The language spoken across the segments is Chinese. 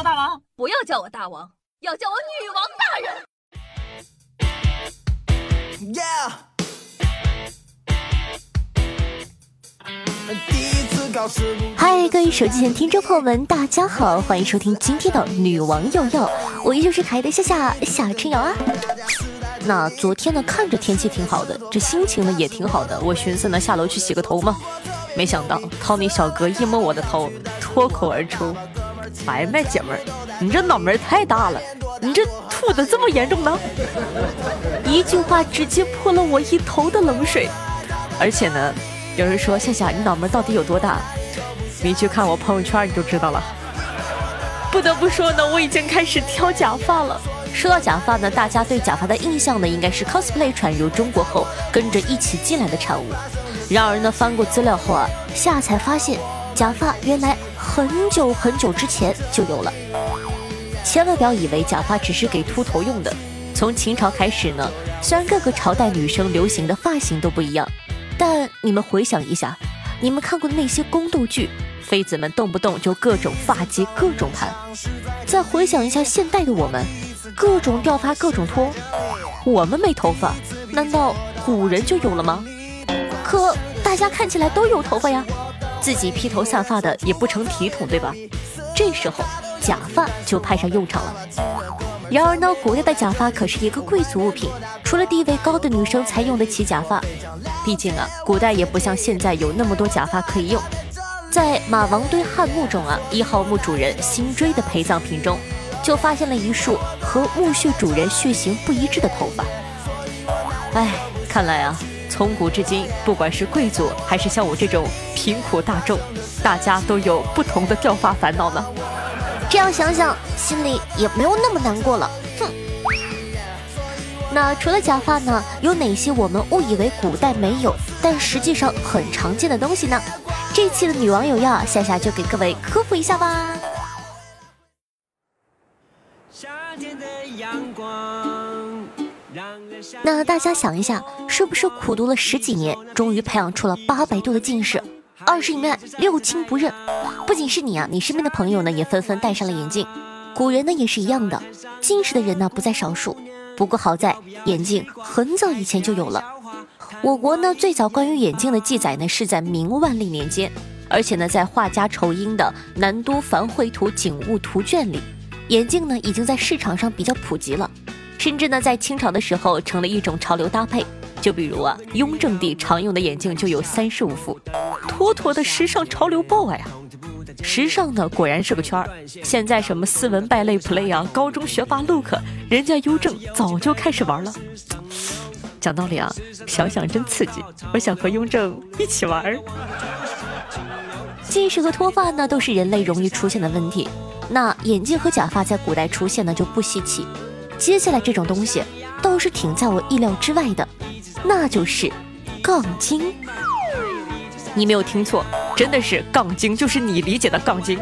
我大王，不要叫我大王，要叫我女王大人。嗨，各位手机前听众朋友们，大家好，欢迎收听今天的女王又要，我依旧是可爱的夏夏夏春瑶啊。那昨天呢，看着天气挺好的，这心情呢也挺好的，我寻思呢下楼去洗个头嘛，没想到 Tony 小哥一摸我的头，脱口而出：“哎呀妈，姐们儿，你这脑门太大了，你这吐的这么严重呢？” 一句话直接泼了我一头的冷水，而且呢。有人说夏夏，你脑门到底有多大？你去看我朋友圈你就知道了。不得不说呢，我已经开始挑假发了。说到假发呢，大家对假发的印象呢，应该是 cosplay 传入中国后跟着一起进来的产物。然而呢，翻过资料后啊，夏才发现假发原来很久很久之前就有了。千万不要以为假发只是给秃头用的。从秦朝开始呢，虽然各个朝代女生流行的发型都不一样。但你们回想一下，你们看过的那些宫斗剧，妃子们动不动就各种发髻、各种盘。再回想一下现代的我们，各种掉发、各种脱。我们没头发，难道古人就有了吗？可大家看起来都有头发呀，自己披头散发的也不成体统，对吧？这时候假发就派上用场了。然而呢，古代的假发可是一个贵族物品，除了地位高的女生才用得起假发。毕竟啊，古代也不像现在有那么多假发可以用。在马王堆汉墓中啊，一号墓主人辛追的陪葬品中，就发现了一束和墓穴主人血型不一致的头发。哎，看来啊，从古至今，不管是贵族还是像我这种贫苦大众，大家都有不同的掉发烦恼呢。这样想想，心里也没有那么难过了。哼。那除了假发呢，有哪些我们误以为古代没有，但实际上很常见的东西呢？这期的女网友要夏夏就给各位科普一下吧。那大家想一下，是不是苦读了十几年，终于培养出了八百度的近视？二十里面六亲不认，不仅是你啊，你身边的朋友呢也纷纷戴上了眼镜。古人呢也是一样的，近视的人呢不在少数。不过好在眼镜很早以前就有了。我国呢最早关于眼镜的记载呢是在明万历年间，而且呢在画家仇英的《南都繁绘图景物图卷》里，眼镜呢已经在市场上比较普及了，甚至呢在清朝的时候成了一种潮流搭配。就比如啊，雍正帝常用的眼镜就有三十五副，妥妥的时尚潮流 boy 啊！时尚呢果然是个圈儿。现在什么斯文败类 play 啊，高中学霸 look，人家雍正早就开始玩了。讲道理啊，想想真刺激，我想和雍正一起玩。近视和脱发呢，都是人类容易出现的问题。那眼镜和假发在古代出现呢，就不稀奇。接下来这种东西倒是挺在我意料之外的。那就是杠精，你没有听错，真的是杠精，就是你理解的杠精。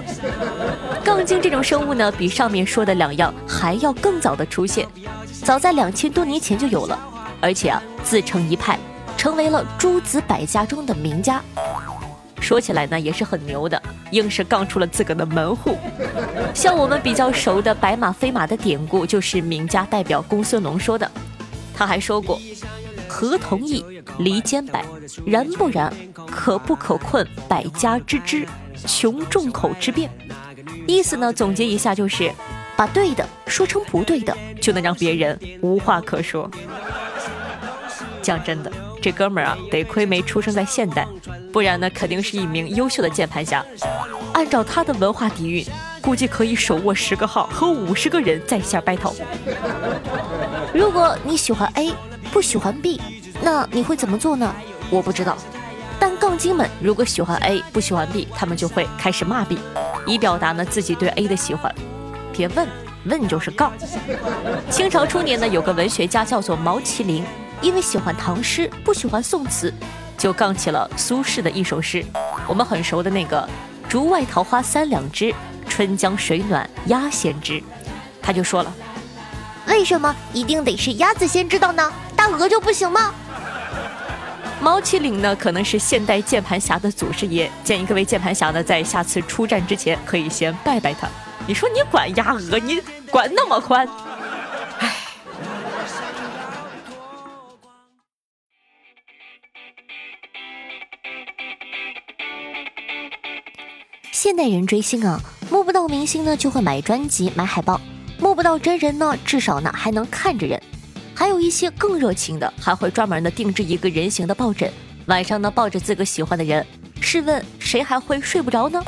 杠精这种生物呢，比上面说的两样还要更早的出现，早在两千多年前就有了，而且啊自成一派，成为了诸子百家中的名家。说起来呢，也是很牛的，硬是杠出了自个的门户。像我们比较熟的“白马非马”的典故，就是名家代表公孙龙说的。他还说过。合同意，离间百，然不然，可不可困百家之知，穷众口之辩。意思呢，总结一下就是，把对的说成不对的，就能让别人无话可说。讲真的，这哥们儿啊，得亏没出生在现代，不然呢，肯定是一名优秀的键盘侠。按照他的文化底蕴，估计可以手握十个号和五十个人在线 battle。如果你喜欢 A。不喜欢 B，那你会怎么做呢？我不知道。但杠精们如果喜欢 A，不喜欢 B，他们就会开始骂 B，以表达呢自己对 A 的喜欢。别问，问就是杠。清朝初年呢，有个文学家叫做毛麒麟，因为喜欢唐诗，不喜欢宋词，就杠起了苏轼的一首诗，我们很熟的那个“竹外桃花三两枝，春江水暖鸭先知”。他就说了。为什么一定得是鸭子先知道呢？大鹅就不行吗？毛麒麟呢，可能是现代键盘侠的祖师爷。建议各位键盘侠呢，在下次出战之前，可以先拜拜他。你说你管鸭鹅，你管那么宽？唉。现代人追星啊，明星呢，就会买专辑、买海报；摸不到真人呢，至少呢还能看着人。还有一些更热情的，还会专门的定制一个人形的抱枕，晚上呢抱着自个喜欢的人。试问谁还会睡不着呢？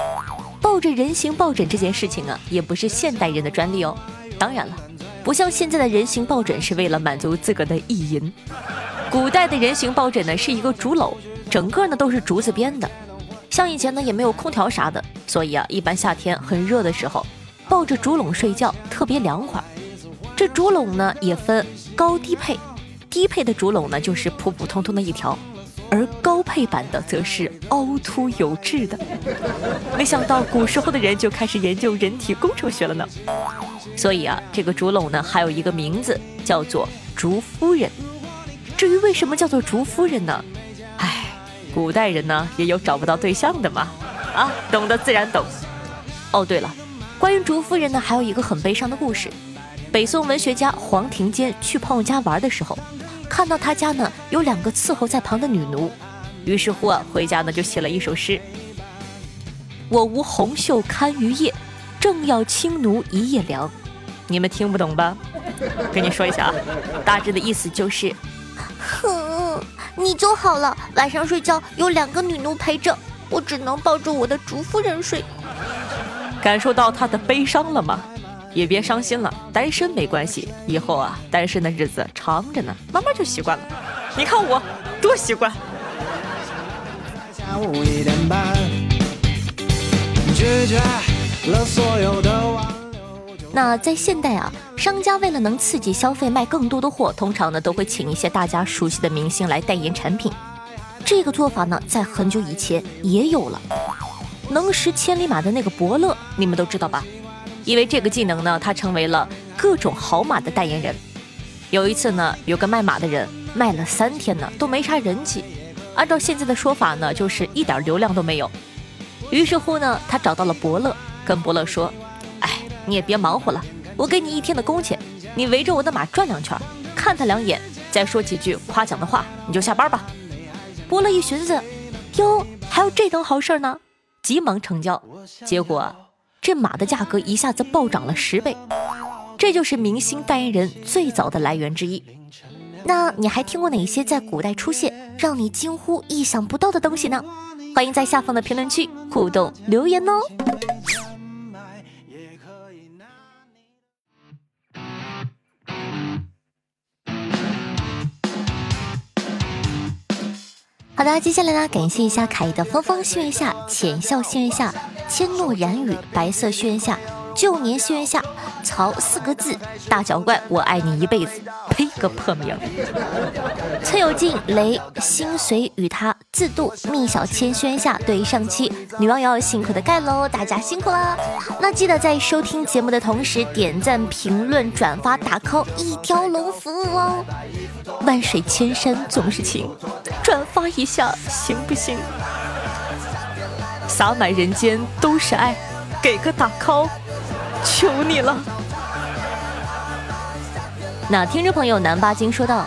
抱着人形抱枕这件事情啊，也不是现代人的专利哦。当然了，不像现在的人形抱枕是为了满足自个的意淫。古代的人形抱枕呢是一个竹篓，整个呢都是竹子编的。像以前呢也没有空调啥的，所以啊，一般夏天很热的时候，抱着竹笼睡觉特别凉快。这竹笼呢也分高低配，低配的竹笼呢就是普普通通的一条，而高配版的则是凹凸有致的。没想到古时候的人就开始研究人体工程学了呢。所以啊，这个竹笼呢还有一个名字叫做竹夫人。至于为什么叫做竹夫人呢？古代人呢也有找不到对象的嘛，啊，懂得自然懂。哦，对了，关于竹夫人呢，还有一个很悲伤的故事。北宋文学家黄庭坚去朋友家玩的时候，看到他家呢有两个伺候在旁的女奴，于是乎啊回家呢就写了一首诗：我无红袖堪于夜，正要轻奴一夜凉。你们听不懂吧？跟你说一下啊，大致的意思就是，哼。你就好了，晚上睡觉有两个女奴陪着，我只能抱着我的竹夫人睡。感受到他的悲伤了吗？也别伤心了，单身没关系，以后啊，单身的日子长着呢，慢慢就习惯了。你看我多习惯。那在现代啊，商家为了能刺激消费，卖更多的货，通常呢都会请一些大家熟悉的明星来代言产品。这个做法呢，在很久以前也有了。能识千里马的那个伯乐，你们都知道吧？因为这个技能呢，他成为了各种好马的代言人。有一次呢，有个卖马的人卖了三天呢，都没啥人气。按照现在的说法呢，就是一点流量都没有。于是乎呢，他找到了伯乐，跟伯乐说。你也别忙活了，我给你一天的工钱，你围着我的马转两圈，看他两眼，再说几句夸奖的话，你就下班吧。伯乐一寻思，哟，还有这等好事呢，急忙成交。结果这马的价格一下子暴涨了十倍。这就是明星代言人最早的来源之一。那你还听过哪些在古代出现让你惊呼意想不到的东西呢？欢迎在下方的评论区互动留言哦。好的，接下来呢，感谢一下凯的芳芳心愿下，浅笑心愿下，千诺然语，白色心愿下。旧年心愿下，曹四个字，大脚怪，我爱你一辈子。呸，个破名。崔有静，雷，心随与他自度。蜜小千宣下，对上期女网友辛苦的盖喽，大家辛苦了。那记得在收听节目的同时，点赞、评论、转发、打 call，一条龙服务哦。万水千山总是情，转发一下行不行？洒满人间都是爱，给个打 call。求你了！那听众朋友南巴金说道：“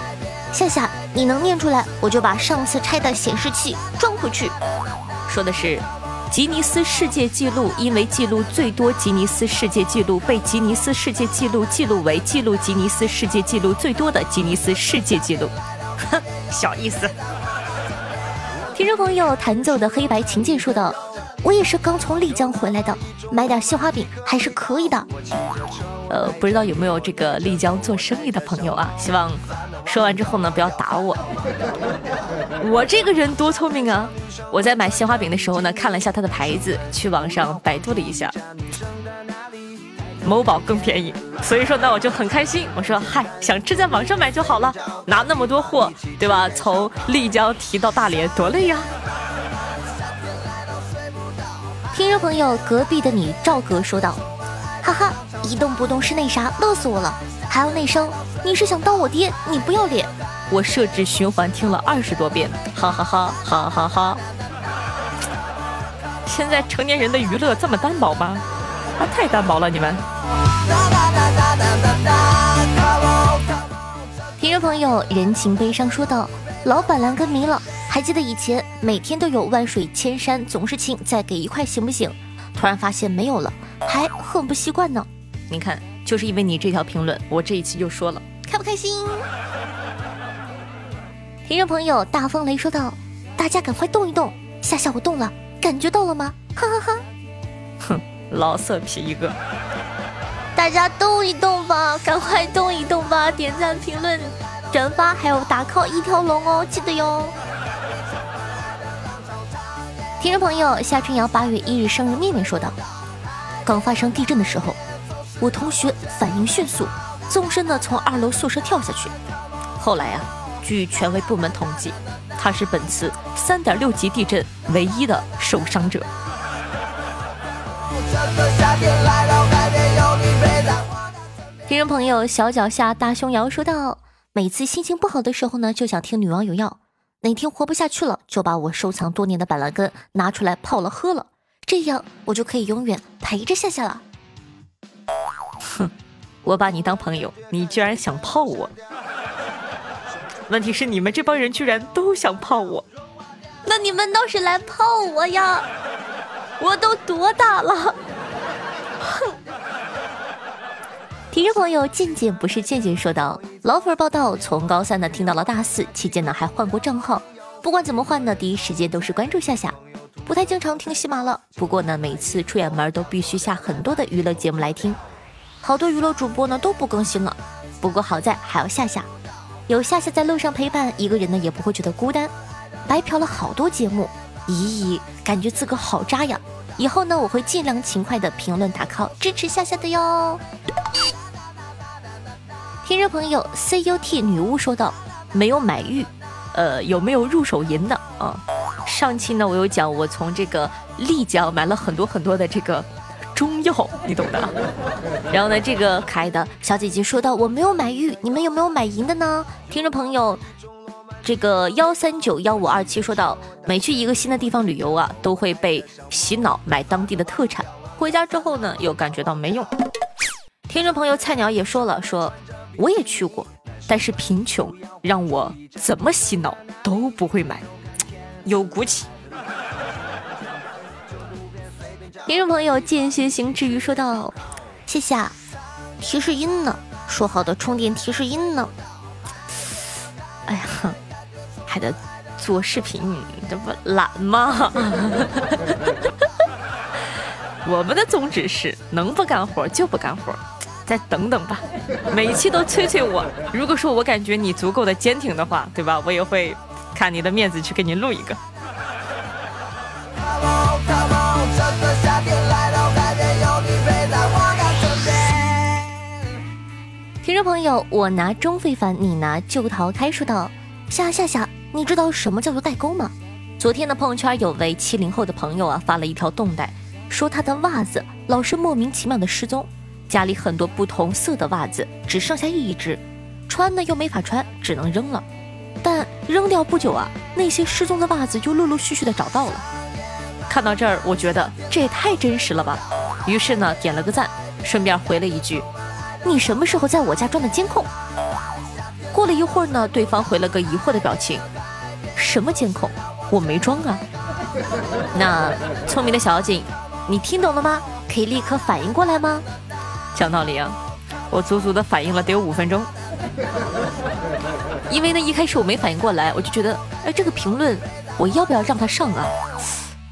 夏夏，你能念出来，我就把上次拆的显示器装回去。”说的是吉尼斯世界纪录，因为记录最多吉尼斯世界纪录，被吉尼斯世界纪录记录为记录吉尼斯世界纪录最多的吉尼斯世界纪录。哼，小意思。听众朋友弹奏的黑白琴键说道。我也是刚从丽江回来的，买点西花饼还是可以的。呃，不知道有没有这个丽江做生意的朋友啊？希望说完之后呢，不要打我。我这个人多聪明啊！我在买鲜花饼的时候呢，看了一下它的牌子，去网上百度了一下，某宝更便宜。所以说呢，我就很开心。我说嗨，想吃在网上买就好了，拿那么多货，对吧？从丽江提到大连多累呀！听众朋友，隔壁的你赵哥说道：“哈哈，一动不动是那啥，乐死我了！还有那声，你是想当我爹？你不要脸！我设置循环听了二十多遍，哈哈哈哈哈哈！现在成年人的娱乐这么单薄吗？啊，太单薄了你们。听众朋友，人情悲伤说道：“老板蓝根迷了，还记得以前每天都有万水千山总是情，再给一块行不行？突然发现没有了，还很不习惯呢。你看，就是因为你这条评论，我这一期就说了，开不开心？”听众朋友，大风雷说道：“大家赶快动一动，夏夏我动了，感觉到了吗？哈哈哈。”哼，老色批一个。大家动一动吧，赶快动一动吧！点赞、评论、转发，还有打 call 一条龙哦，记得哟。听众朋友夏春瑶八月一日生日，面面说道：“刚发生地震的时候，我同学反应迅速，纵身的从二楼宿舍跳下去。后来啊，据权威部门统计，他是本次三点六级地震唯一的受伤者。”听众朋友，小脚下大胸瑶说道：“每次心情不好的时候呢，就想听女王有药。哪天活不下去了，就把我收藏多年的板蓝根拿出来泡了喝了，这样我就可以永远陪着夏夏了。”哼，我把你当朋友，你居然想泡我？问题是你们这帮人居然都想泡我，那你们倒是来泡我呀！我都多大了？哼！听众朋友，健健不是健健说道：“老粉报道，从高三呢听到了大四，期间呢还换过账号。不管怎么换呢，第一时间都是关注夏夏。不太经常听喜马了，不过呢每次出远门都必须下很多的娱乐节目来听。好多娱乐主播呢都不更新了，不过好在还有夏夏，有夏夏在路上陪伴，一个人呢也不会觉得孤单。白嫖了好多节目。”咦咦，感觉自个好渣呀！以后呢，我会尽量勤快的评论打 call 支持夏夏的哟。听众朋友 cut 女巫说道：“没有买玉，呃，有没有入手银的啊？上期呢，我有讲我从这个丽江买了很多很多的这个你懂的。然后呢，这个可爱的小姐姐说道：我没有买玉，你们有没有买银的呢？听众朋友。这个幺三九幺五二七说到，每去一个新的地方旅游啊，都会被洗脑买当地的特产，回家之后呢，又感觉到没用。听众朋友菜鸟也说了，说我也去过，但是贫穷让我怎么洗脑都不会买，有骨气。听众朋友间歇性治愈说道，谢谢。提示音呢？说好的充电提示音呢？哎呀。还得做视频，这不懒吗？我们的宗旨是能不干活就不干活，再等等吧。每一期都催催我，如果说我感觉你足够的坚挺的话，对吧？我也会看你的面子去给你录一个。听众朋友，我拿钟非凡，你拿旧桃开说道：下下下。你知道什么叫做代沟吗？昨天的朋友圈有位七零后的朋友啊发了一条动态，说他的袜子老是莫名其妙的失踪，家里很多不同色的袜子只剩下一只，穿呢又没法穿，只能扔了。但扔掉不久啊，那些失踪的袜子就陆陆续续的找到了。看到这儿，我觉得这也太真实了吧，于是呢点了个赞，顺便回了一句：“你什么时候在我家装的监控？”过了一会儿呢，对方回了个疑惑的表情。什么监控？我没装啊。那聪明的小景，你听懂了吗？可以立刻反应过来吗？讲道理啊，我足足的反应了得有五分钟。因为呢，一开始我没反应过来，我就觉得，哎，这个评论我要不要让他上啊？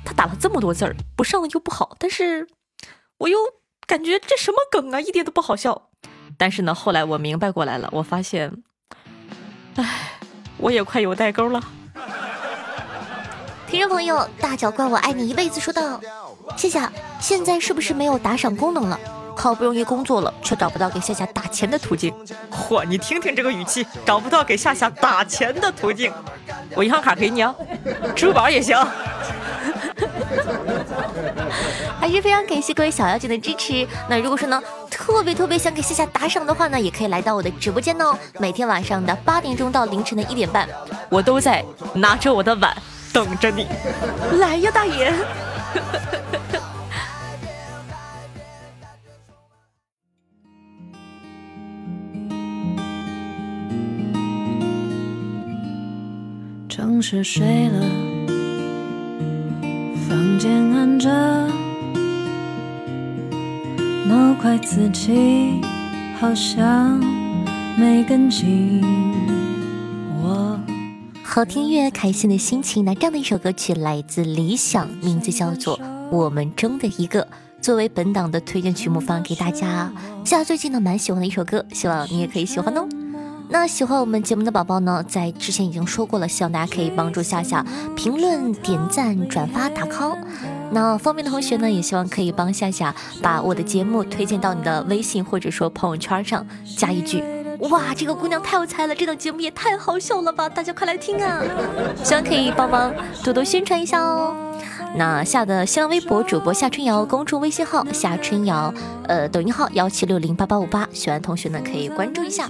他打了这么多字儿，不上又不好，但是我又感觉这什么梗啊，一点都不好笑。但是呢，后来我明白过来了，我发现，唉，我也快有代沟了。听众朋友，大脚怪我爱你一辈子说道：“谢谢。现在是不是没有打赏功能了？好不容易工作了，却找不到给夏夏打钱的途径。嚯，你听听这个语气，找不到给夏夏打钱的途径，我银行卡给你啊，支付宝也行。还是非常感谢各位小妖精的支持。那如果说呢，特别特别想给夏夏打赏的话呢，也可以来到我的直播间哦。每天晚上的八点钟到凌晨的一点半，我都在拿着我的碗等着你。来呀，大爷！城市睡了。房间暗着，毛筷瓷器好像没跟进。我好听音乐，开心的心情。那这样的一首歌曲来自理想，名字叫做《我们中的一个》，作为本档的推荐曲目放给大家。夏最近呢蛮喜欢的一首歌，希望你也可以喜欢哦。那喜欢我们节目的宝宝呢，在之前已经说过了，希望大家可以帮助夏夏评论、点赞、转发、打 call。那方便的同学呢，也希望可以帮夏夏把我的节目推荐到你的微信或者说朋友圈上，加一句“哇，这个姑娘太有才了，这档节目也太好笑了吧，大家快来听啊！”希望可以帮忙多多宣传一下哦。那夏的新浪微博主播夏春瑶，公众微信号夏春瑶，呃，抖音号幺七六零八八五八，喜欢同学呢可以关注一下。